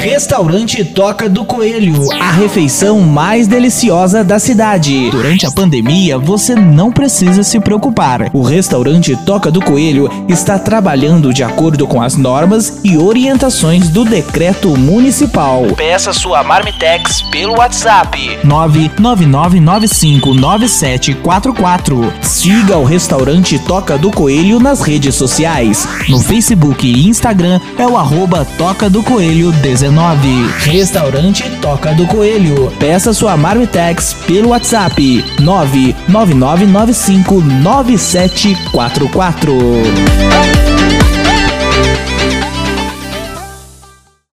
Restaurante Toca do Coelho, a refeição mais deliciosa da cidade. Durante a pandemia, você não precisa se preocupar. O restaurante Toca do Coelho está trabalhando de acordo com as normas e orientações do decreto municipal. Peça sua Marmitex pelo WhatsApp 999959744. Siga o restaurante Toca do Coelho nas redes sociais. No Facebook e Instagram é o arroba Toca do Coelho 19. Restaurante Toca do Coelho. Peça sua Marmitex pelo WhatsApp 999959744.